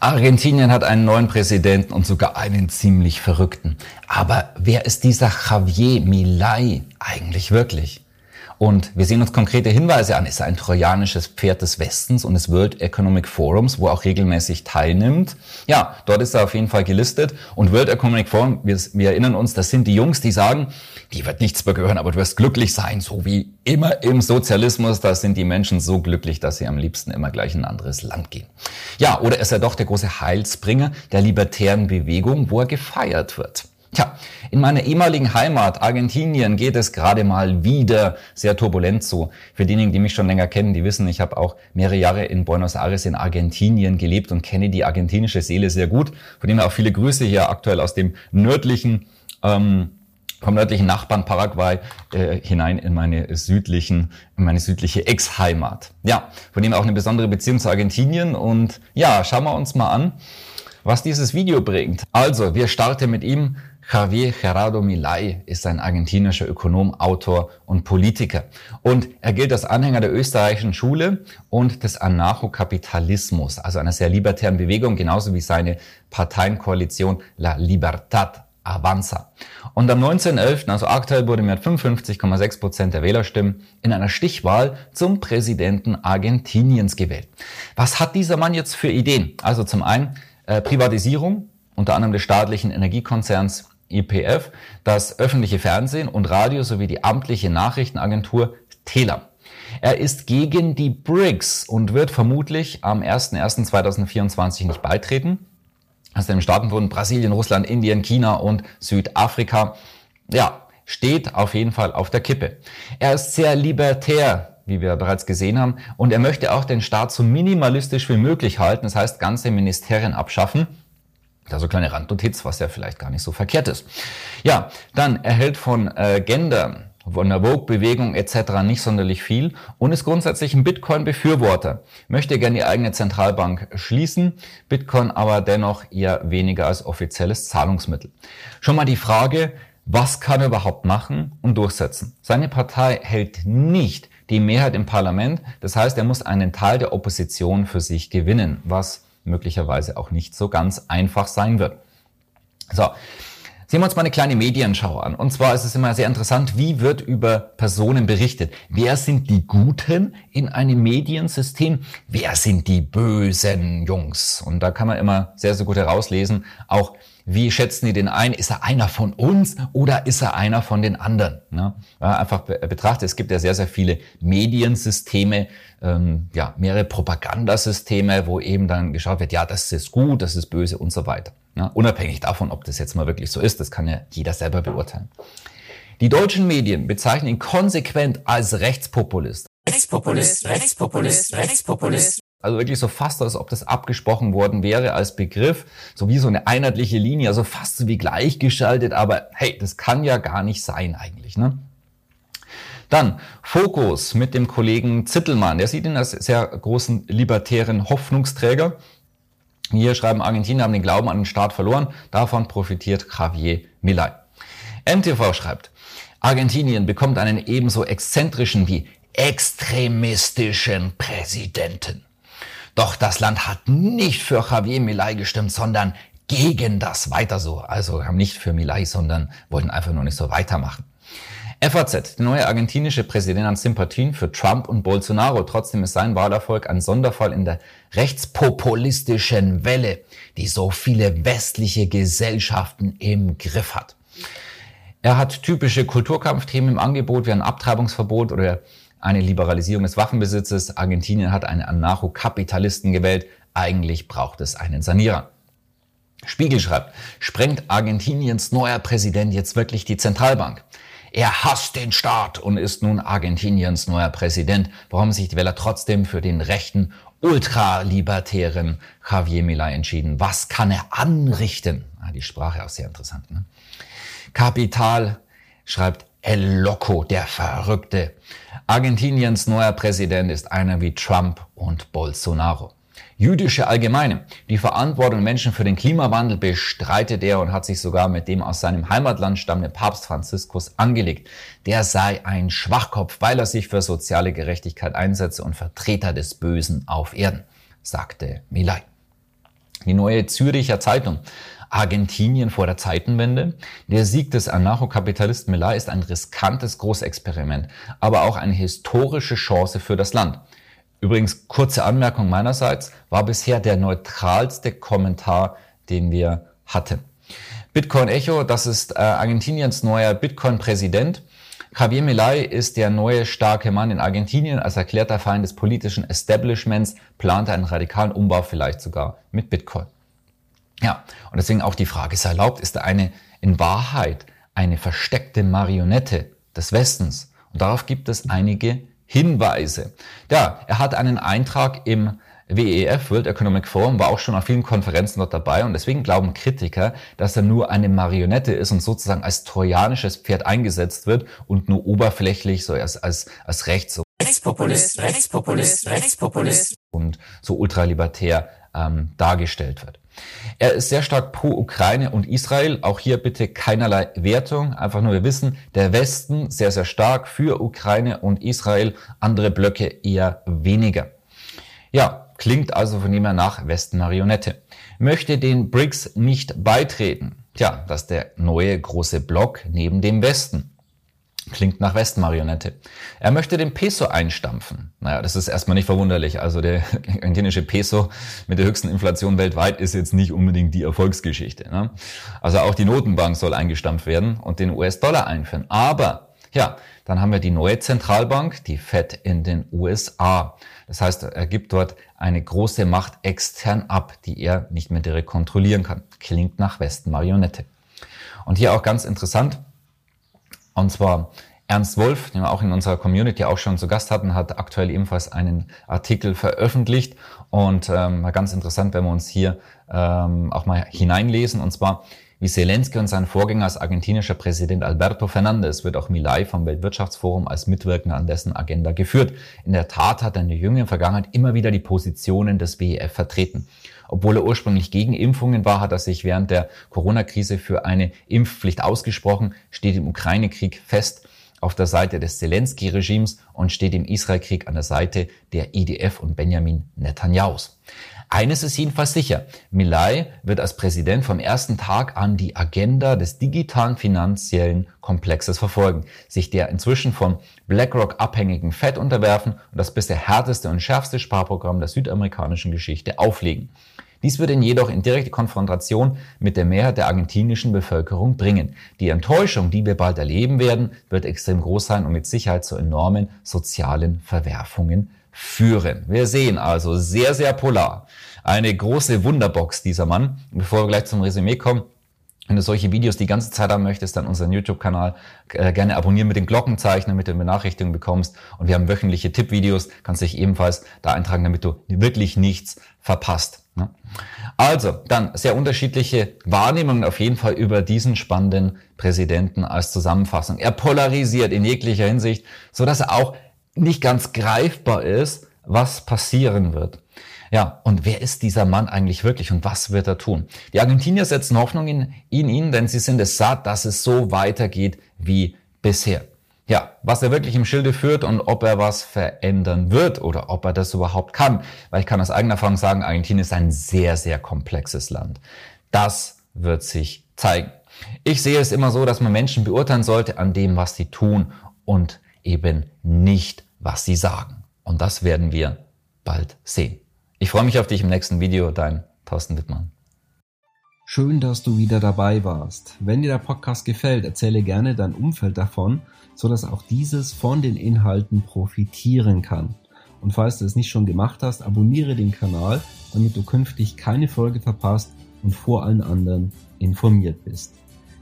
Argentinien hat einen neuen Präsidenten und sogar einen ziemlich verrückten. Aber wer ist dieser Javier Milei eigentlich wirklich? Und wir sehen uns konkrete Hinweise an. Ist er ein trojanisches Pferd des Westens und des World Economic Forums, wo er auch regelmäßig teilnimmt? Ja, dort ist er auf jeden Fall gelistet. Und World Economic Forum, wir, wir erinnern uns, das sind die Jungs, die sagen, die wird nichts mehr gehören, aber du wirst glücklich sein, so wie immer im Sozialismus. Da sind die Menschen so glücklich, dass sie am liebsten immer gleich in ein anderes Land gehen. Ja, oder ist er doch der große Heilsbringer der libertären Bewegung, wo er gefeiert wird? Tja, in meiner ehemaligen Heimat Argentinien geht es gerade mal wieder sehr turbulent zu. Für diejenigen, die mich schon länger kennen, die wissen, ich habe auch mehrere Jahre in Buenos Aires in Argentinien gelebt und kenne die argentinische Seele sehr gut. Von dem auch viele Grüße hier aktuell aus dem nördlichen ähm, vom nördlichen Nachbarn Paraguay äh, hinein in meine südlichen, in meine südliche Ex-Heimat. Ja, von dem auch eine besondere Beziehung zu Argentinien und ja, schauen wir uns mal an, was dieses Video bringt. Also, wir starten mit ihm Javier Gerardo Milei ist ein argentinischer Ökonom, Autor und Politiker. Und er gilt als Anhänger der österreichischen Schule und des Anarchokapitalismus, also einer sehr libertären Bewegung, genauso wie seine Parteienkoalition La Libertad Avanza. Und am 19.11., also aktuell wurde mit 55,6 Prozent der Wählerstimmen in einer Stichwahl zum Präsidenten Argentiniens gewählt. Was hat dieser Mann jetzt für Ideen? Also zum einen äh, Privatisierung, unter anderem des staatlichen Energiekonzerns IPF, das öffentliche Fernsehen und Radio sowie die amtliche Nachrichtenagentur Tela. Er ist gegen die BRICS und wird vermutlich am 01.01.2024 nicht beitreten. Aus dem Staatenbund Brasilien, Russland, Indien, China und Südafrika. Ja, steht auf jeden Fall auf der Kippe. Er ist sehr libertär, wie wir bereits gesehen haben, und er möchte auch den Staat so minimalistisch wie möglich halten, das heißt ganze Ministerien abschaffen da so kleine Randnotiz, was ja vielleicht gar nicht so verkehrt ist. Ja, dann erhält von äh, Gender, von der Vogue-Bewegung etc. nicht sonderlich viel und ist grundsätzlich ein Bitcoin-Befürworter. Möchte gerne die eigene Zentralbank schließen, Bitcoin aber dennoch eher weniger als offizielles Zahlungsmittel. Schon mal die Frage, was kann er überhaupt machen und durchsetzen? Seine Partei hält nicht die Mehrheit im Parlament, das heißt, er muss einen Teil der Opposition für sich gewinnen, was möglicherweise auch nicht so ganz einfach sein wird. So. Sehen wir uns mal eine kleine Medienschau an. Und zwar ist es immer sehr interessant, wie wird über Personen berichtet. Wer sind die Guten in einem Mediensystem? Wer sind die bösen Jungs? Und da kann man immer sehr, sehr gut herauslesen, auch wie schätzen die den ein? Ist er einer von uns oder ist er einer von den anderen? Ne? Einfach betrachtet, es gibt ja sehr, sehr viele Mediensysteme, ähm, ja, mehrere Propagandasysteme, wo eben dann geschaut wird, ja, das ist gut, das ist böse und so weiter. Ne? Unabhängig davon, ob das jetzt mal wirklich so ist, das kann ja jeder selber beurteilen. Die deutschen Medien bezeichnen ihn konsequent als Rechtspopulist. Rechtspopulist, Rechtspopulist, Rechtspopulist. Also wirklich so fast, als ob das abgesprochen worden wäre als Begriff, so wie so eine einheitliche Linie, also fast so wie gleichgeschaltet, aber hey, das kann ja gar nicht sein eigentlich. Ne? Dann Fokus mit dem Kollegen Zittelmann, der sieht ihn als sehr großen libertären Hoffnungsträger. Hier schreiben Argentinier haben den Glauben an den Staat verloren, davon profitiert Javier Milei. MTV schreibt, Argentinien bekommt einen ebenso exzentrischen wie extremistischen Präsidenten. Doch das Land hat nicht für Javier Milei gestimmt, sondern gegen das weiter so. Also haben nicht für Milei, sondern wollten einfach nur nicht so weitermachen. FAZ, der neue argentinische Präsident an Sympathien für Trump und Bolsonaro. Trotzdem ist sein Wahlerfolg ein Sonderfall in der rechtspopulistischen Welle, die so viele westliche Gesellschaften im Griff hat. Er hat typische Kulturkampfthemen im Angebot wie ein Abtreibungsverbot oder eine Liberalisierung des Waffenbesitzes. Argentinien hat einen Anarcho-Kapitalisten gewählt. Eigentlich braucht es einen Sanierer. Spiegel schreibt, sprengt Argentiniens neuer Präsident jetzt wirklich die Zentralbank? Er hasst den Staat und ist nun Argentiniens neuer Präsident, warum sich die Wähler trotzdem für den rechten ultralibertären Javier Milei entschieden. Was kann er anrichten? Ah, die Sprache auch sehr interessant. Ne? Kapital schreibt El Loco, der Verrückte. Argentiniens neuer Präsident ist einer wie Trump und Bolsonaro. Jüdische Allgemeine. Die Verantwortung Menschen für den Klimawandel bestreitet er und hat sich sogar mit dem aus seinem Heimatland stammenden Papst Franziskus angelegt. Der sei ein Schwachkopf, weil er sich für soziale Gerechtigkeit einsetze und Vertreter des Bösen auf Erden, sagte Milay. Die neue Züricher Zeitung Argentinien vor der Zeitenwende. Der Sieg des Anarchokapitalisten Millar ist ein riskantes Großexperiment, aber auch eine historische Chance für das Land. Übrigens, kurze Anmerkung meinerseits, war bisher der neutralste Kommentar, den wir hatten. Bitcoin Echo, das ist äh, Argentiniens neuer Bitcoin-Präsident. Javier Milei ist der neue starke Mann in Argentinien. Als erklärter Feind des politischen Establishments plant er einen radikalen Umbau vielleicht sogar mit Bitcoin. Ja, und deswegen auch die Frage ist erlaubt, ist er eine in Wahrheit eine versteckte Marionette des Westens? Und darauf gibt es einige Hinweise. Ja, er hat einen Eintrag im WEF, World Economic Forum, war auch schon auf vielen Konferenzen dort dabei und deswegen glauben Kritiker, dass er nur eine Marionette ist und sozusagen als trojanisches Pferd eingesetzt wird und nur oberflächlich so als, als, als Rechts Rechtspopulist, Rechtspopulist, Rechtspopulist und so ultralibertär ähm, dargestellt wird. Er ist sehr stark pro Ukraine und Israel. Auch hier bitte keinerlei Wertung. Einfach nur wir wissen, der Westen sehr, sehr stark für Ukraine und Israel, andere Blöcke eher weniger. Ja, klingt also von ihm her nach Westen-Marionette. Möchte den BRICS nicht beitreten. Tja, das ist der neue große Block neben dem Westen. Klingt nach Westmarionette. Er möchte den Peso einstampfen. Naja, das ist erstmal nicht verwunderlich. Also der argentinische Peso mit der höchsten Inflation weltweit ist jetzt nicht unbedingt die Erfolgsgeschichte. Ne? Also auch die Notenbank soll eingestampft werden und den US-Dollar einführen. Aber ja, dann haben wir die neue Zentralbank, die Fed in den USA. Das heißt, er gibt dort eine große Macht extern ab, die er nicht mehr direkt kontrollieren kann. Klingt nach Westenmarionette. Und hier auch ganz interessant, und zwar Ernst Wolf, den wir auch in unserer Community auch schon zu Gast hatten, hat aktuell ebenfalls einen Artikel veröffentlicht. Und ähm, ganz interessant, wenn wir uns hier ähm, auch mal hineinlesen. Und zwar, wie Zelensky und sein Vorgänger als argentinischer Präsident Alberto Fernandez wird auch Milay vom Weltwirtschaftsforum als Mitwirkender an dessen Agenda geführt. In der Tat hat er in der jüngeren Vergangenheit immer wieder die Positionen des WEF vertreten. Obwohl er ursprünglich gegen Impfungen war, hat er sich während der Corona-Krise für eine Impfpflicht ausgesprochen, steht im Ukraine-Krieg fest auf der Seite des Zelensky-Regimes und steht im Israel-Krieg an der Seite der IDF und Benjamin Netanyahus. Eines ist jedenfalls sicher. Milay wird als Präsident vom ersten Tag an die Agenda des digitalen finanziellen Komplexes verfolgen, sich der inzwischen von BlackRock abhängigen Fed unterwerfen und das bisher härteste und schärfste Sparprogramm der südamerikanischen Geschichte auflegen. Dies wird ihn jedoch in direkte Konfrontation mit der Mehrheit der argentinischen Bevölkerung bringen. Die Enttäuschung, die wir bald erleben werden, wird extrem groß sein und mit Sicherheit zu enormen sozialen Verwerfungen führen. Wir sehen also sehr, sehr polar. Eine große Wunderbox dieser Mann. Bevor wir gleich zum Resümee kommen, wenn du solche Videos die ganze Zeit haben möchtest, dann unseren YouTube-Kanal äh, gerne abonnieren mit den Glockenzeichen, damit du Benachrichtigungen bekommst. Und wir haben wöchentliche Tippvideos, kannst dich ebenfalls da eintragen, damit du wirklich nichts verpasst. Ne? Also, dann sehr unterschiedliche Wahrnehmungen auf jeden Fall über diesen spannenden Präsidenten als Zusammenfassung. Er polarisiert in jeglicher Hinsicht, so dass er auch nicht ganz greifbar ist, was passieren wird. Ja, und wer ist dieser Mann eigentlich wirklich und was wird er tun? Die Argentinier setzen Hoffnung in, in ihn, denn sie sind es satt, dass es so weitergeht wie bisher. Ja, was er wirklich im Schilde führt und ob er was verändern wird oder ob er das überhaupt kann. Weil ich kann aus eigener Erfahrung sagen, Argentinien ist ein sehr, sehr komplexes Land. Das wird sich zeigen. Ich sehe es immer so, dass man Menschen beurteilen sollte an dem, was sie tun und eben nicht, was sie sagen. Und das werden wir bald sehen. Ich freue mich auf dich im nächsten Video, dein Thorsten Wittmann. Schön, dass du wieder dabei warst. Wenn dir der Podcast gefällt, erzähle gerne dein Umfeld davon, so dass auch dieses von den Inhalten profitieren kann. Und falls du es nicht schon gemacht hast, abonniere den Kanal, damit du künftig keine Folge verpasst und vor allen anderen informiert bist.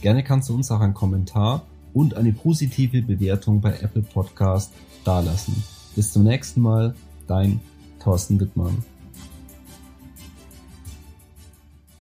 Gerne kannst du uns auch einen Kommentar und eine positive Bewertung bei Apple Podcast dalassen. Bis zum nächsten Mal, dein Thorsten Wittmann.